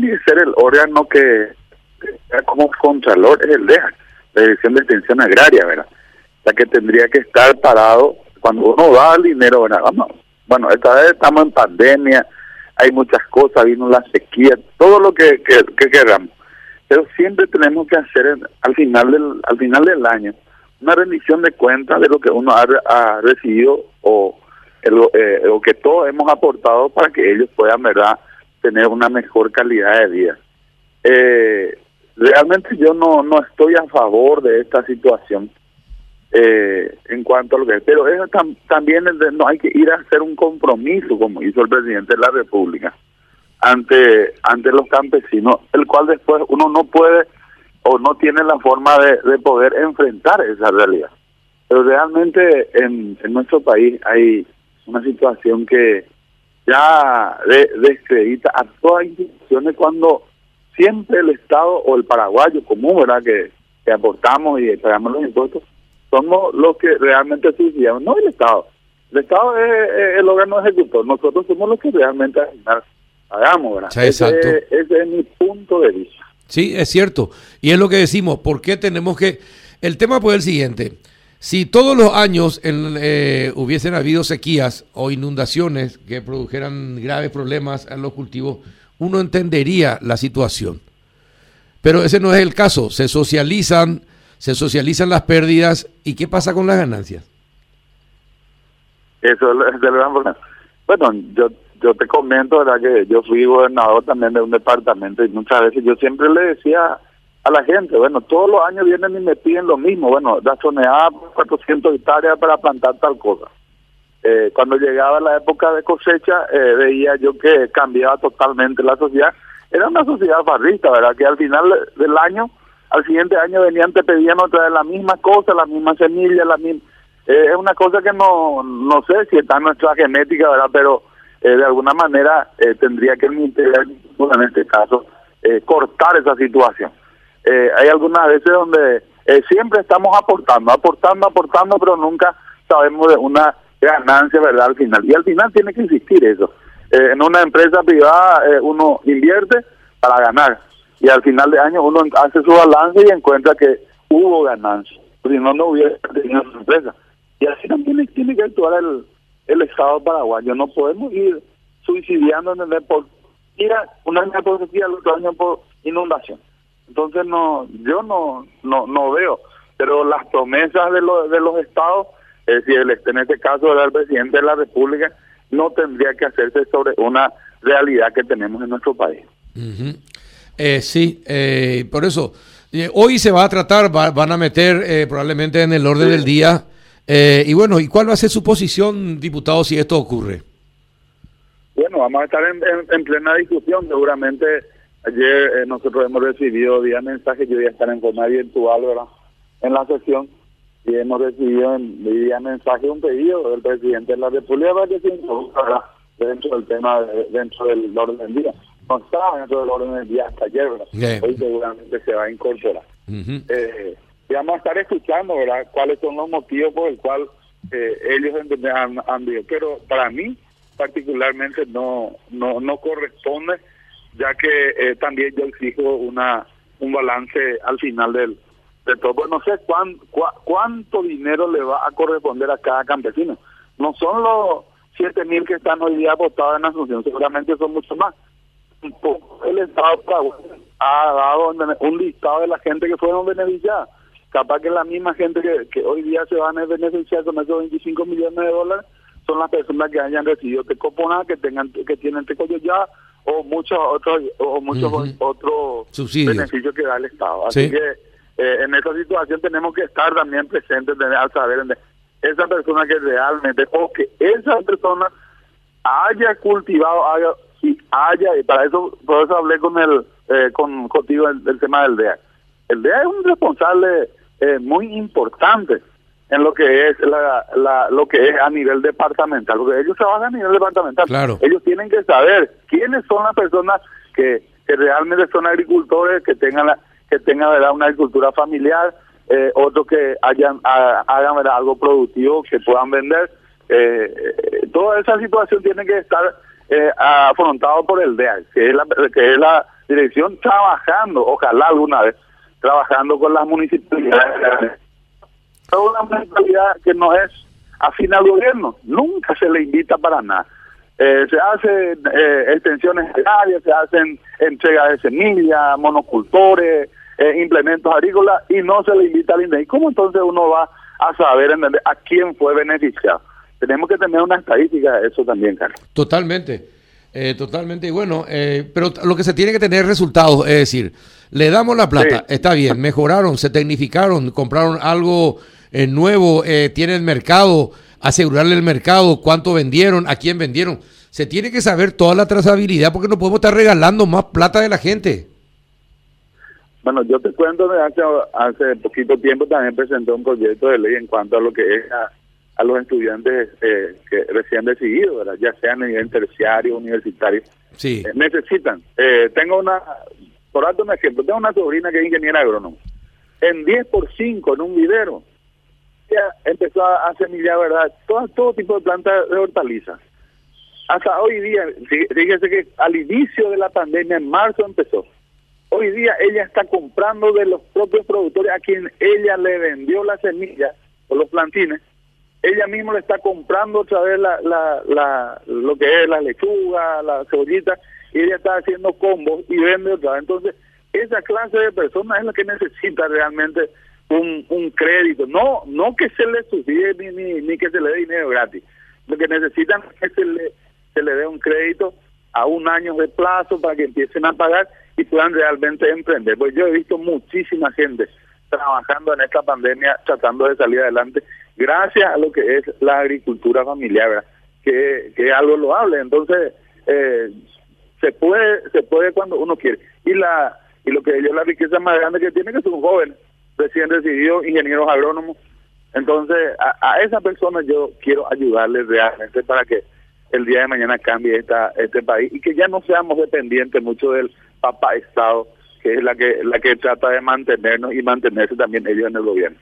tiene ser el órgano que, como contralor, es el DEA, la Dirección de Extensión Agraria, ¿verdad? La que tendría que estar parado cuando uno da el dinero, ¿verdad? Vamos, bueno, esta vez estamos en pandemia, hay muchas cosas, vino la sequía, todo lo que, que, queramos. Pero siempre tenemos que hacer al final del al final del año una rendición de cuentas de lo que uno ha, recibido o, eh, o que todos hemos aportado para que ellos puedan, ¿verdad?, tener una mejor calidad de vida. Eh, realmente yo no, no estoy a favor de esta situación eh, en cuanto a lo que pero eso también no hay que ir a hacer un compromiso como hizo el presidente de la república ante ante los campesinos el cual después uno no puede o no tiene la forma de, poder enfrentar esa realidad pero realmente en, en nuestro país hay una situación que ya descredita a todas las instituciones cuando siempre el Estado o el paraguayo común, ¿verdad? Que, que aportamos y pagamos los impuestos, somos los que realmente subsidiamos, no el Estado. El Estado es, el órgano ejecutor, nosotros somos los que realmente hagamos, ¿verdad? exacto. Ese, ese, es mi punto de vista. Sí, es cierto. Y es lo que decimos, ¿por qué tenemos que...? El tema puede ser el siguiente. Si todos los años eh, hubiesen habido sequías o inundaciones que produjeran graves problemas en los cultivos, uno entendería la situación. Pero ese no es el caso. Se socializan, se socializan las pérdidas y ¿qué pasa con las ganancias? Eso es el gran problema. Bueno, yo yo te comento, ¿verdad? Que yo fui gobernador también de un departamento y muchas veces yo siempre le decía a la gente, bueno, todos los años vienen y me piden lo mismo, bueno, da soneada 400 hectáreas para plantar tal cosa. Eh, cuando llegaba la época de cosecha, eh, veía yo que cambiaba totalmente la sociedad. Era una sociedad farrista, ¿verdad? Que al final del año, al siguiente año venían, te pedían otra vez la misma cosa, la misma semilla, la misma... Eh, es una cosa que no, no sé si está en nuestra genética, ¿verdad? Pero de alguna manera tendría que el en este caso, cortar esa situación eh, hay algunas veces donde eh, siempre estamos aportando, aportando, aportando, pero nunca sabemos de una ganancia, ¿verdad? Al final. Y al final tiene que existir eso. Eh, en una empresa privada uno invierte para ganar y al final de año uno hace su balance y encuentra que hubo ganancia. Si no, no hubiera tenido su empresa. Y así también tiene que actuar el, el Estado paraguayo. No podemos ir suicidiando en por ir un año por sequía, el otro año por inundación. Entonces no, yo no, no, no veo, pero las promesas de, los de los estados, es decir, en este caso del presidente de la República, no tendría que hacerse sobre una realidad que tenemos en nuestro país. eh, sí, eh, por eso, eh, hoy se va a tratar, van a meter probablemente en el orden del día, eh, y bueno, ¿y cuál va a ser su posición, diputado, si esto ocurre? Bueno, vamos a estar en, en plena discusión, seguramente Ayer eh, nosotros hemos recibido vía mensaje, yo voy a estar en forma virtual ¿verdad? en la sesión y hemos recibido en, vía mensaje un pedido del presidente de la República para que se introduzca dentro del tema, dentro del orden del día. No estaba dentro del orden del día hasta ayer, ¿verdad? hoy seguramente se va a incorporar. eh, y vamos a estar escuchando ¿verdad? cuáles son los motivos por el cual eh, ellos han, han, Pero para mí particularmente no, no, no corresponde ya que eh, también yo exijo una un balance al final del, de todo. Pues no sé cuán, cuánto dinero le va a corresponder a cada campesino. No son los siete mil que están hoy día votados en Asunción, seguramente son mucho más. El Estado ha dado un listado de la gente que fueron beneficiadas. Capaz que la misma gente que, que hoy día se van a beneficiar con esos 25 millones de dólares son las personas que hayan recibido Tecopona, que tengan que tienen Tecoyo ya o muchos otros o muchos otros beneficios que da el Estado. Así que eh, en esta situación tenemos que estar también presentes al saber esa persona que realmente o que esa persona haya cultivado haya y haya y para eso por eso hablé con el eh, con contigo el, tema del DEA. El DEA es un responsable eh, muy importante en lo que es la, lo que es a nivel departamental, porque ellos trabajan a nivel departamental. Claro. Ellos tienen que saber quiénes son las personas que, que realmente son agricultores, que tengan la, que tengan ¿verdad? una agricultura familiar, eh, otros que hayan hagan ¿verdad? algo productivo que puedan vender. Eh, eh, toda esa situación tiene que estar eh, afrontado por el DEA, que es la que es la dirección trabajando, ojalá alguna vez, trabajando con las municipalidades. Es una municipalidad que no es afín al gobierno, nunca se le invita para nada. Eh, se hacen eh, extensiones agrarias, se hacen entregas de semillas, monocultores, eh, implementos agrícolas y no se le invita al INDEI. ¿Cómo entonces uno va a saber a quién fue beneficiado? Tenemos que tener una estadística de eso también, Carlos. Totalmente. Eh, totalmente, y bueno, eh, pero lo que se tiene que tener resultados, es decir, le damos la plata, está bien, mejoraron, se tecnificaron, compraron algo eh, nuevo, tienen mercado, asegurarle el mercado, cuánto vendieron, a quién vendieron. Se tiene que saber toda la trazabilidad porque no podemos estar regalando más plata de la gente. Bueno, yo te cuento, hace, hace poquito tiempo también presenté un proyecto de ley en cuanto a lo que es a los estudiantes eh, que recién decidido, ya sea a nivel terciario, universitario, sí. Eh, necesitan. Eh, tengo una, por darte un ejemplo, tengo una sobrina que es ingeniera agrónoma. En 10 por 5 en un vivero, empezó a semillar, ¿verdad? Todo, todo tipo de plantas de hortalizas. Hasta hoy día, fíjese que al inicio de la pandemia, en marzo empezó. Hoy día ella está comprando de los propios productores a quien ella le vendió la semilla o los plantines ella misma le está comprando otra vez la, la, la, lo que es la lechuga, la cebollita, y ella está haciendo combos y vende otra vez. Entonces, esa clase de personas es la que necesita realmente un, un crédito. No no que se le subsidie ni, ni, ni, que se le dé dinero gratis. Lo que necesitan es que se le, se le dé un crédito a un año de plazo para que empiecen a pagar y puedan realmente emprender. Pues yo he visto muchísima gente trabajando en esta pandemia, tratando de salir adelante, gracias a lo que es la agricultura familiar, que, que es algo loable. Entonces, eh, se puede se puede cuando uno quiere. Y la y lo que es la riqueza más grande que tiene que son jóvenes, recién decididos, ingenieros agrónomos. Entonces, a, a esa persona yo quiero ayudarles realmente para que el día de mañana cambie esta, este país y que ya no seamos dependientes mucho del papá Estado que es la que la que trata de mantenernos y mantenerse también ellos en el gobierno.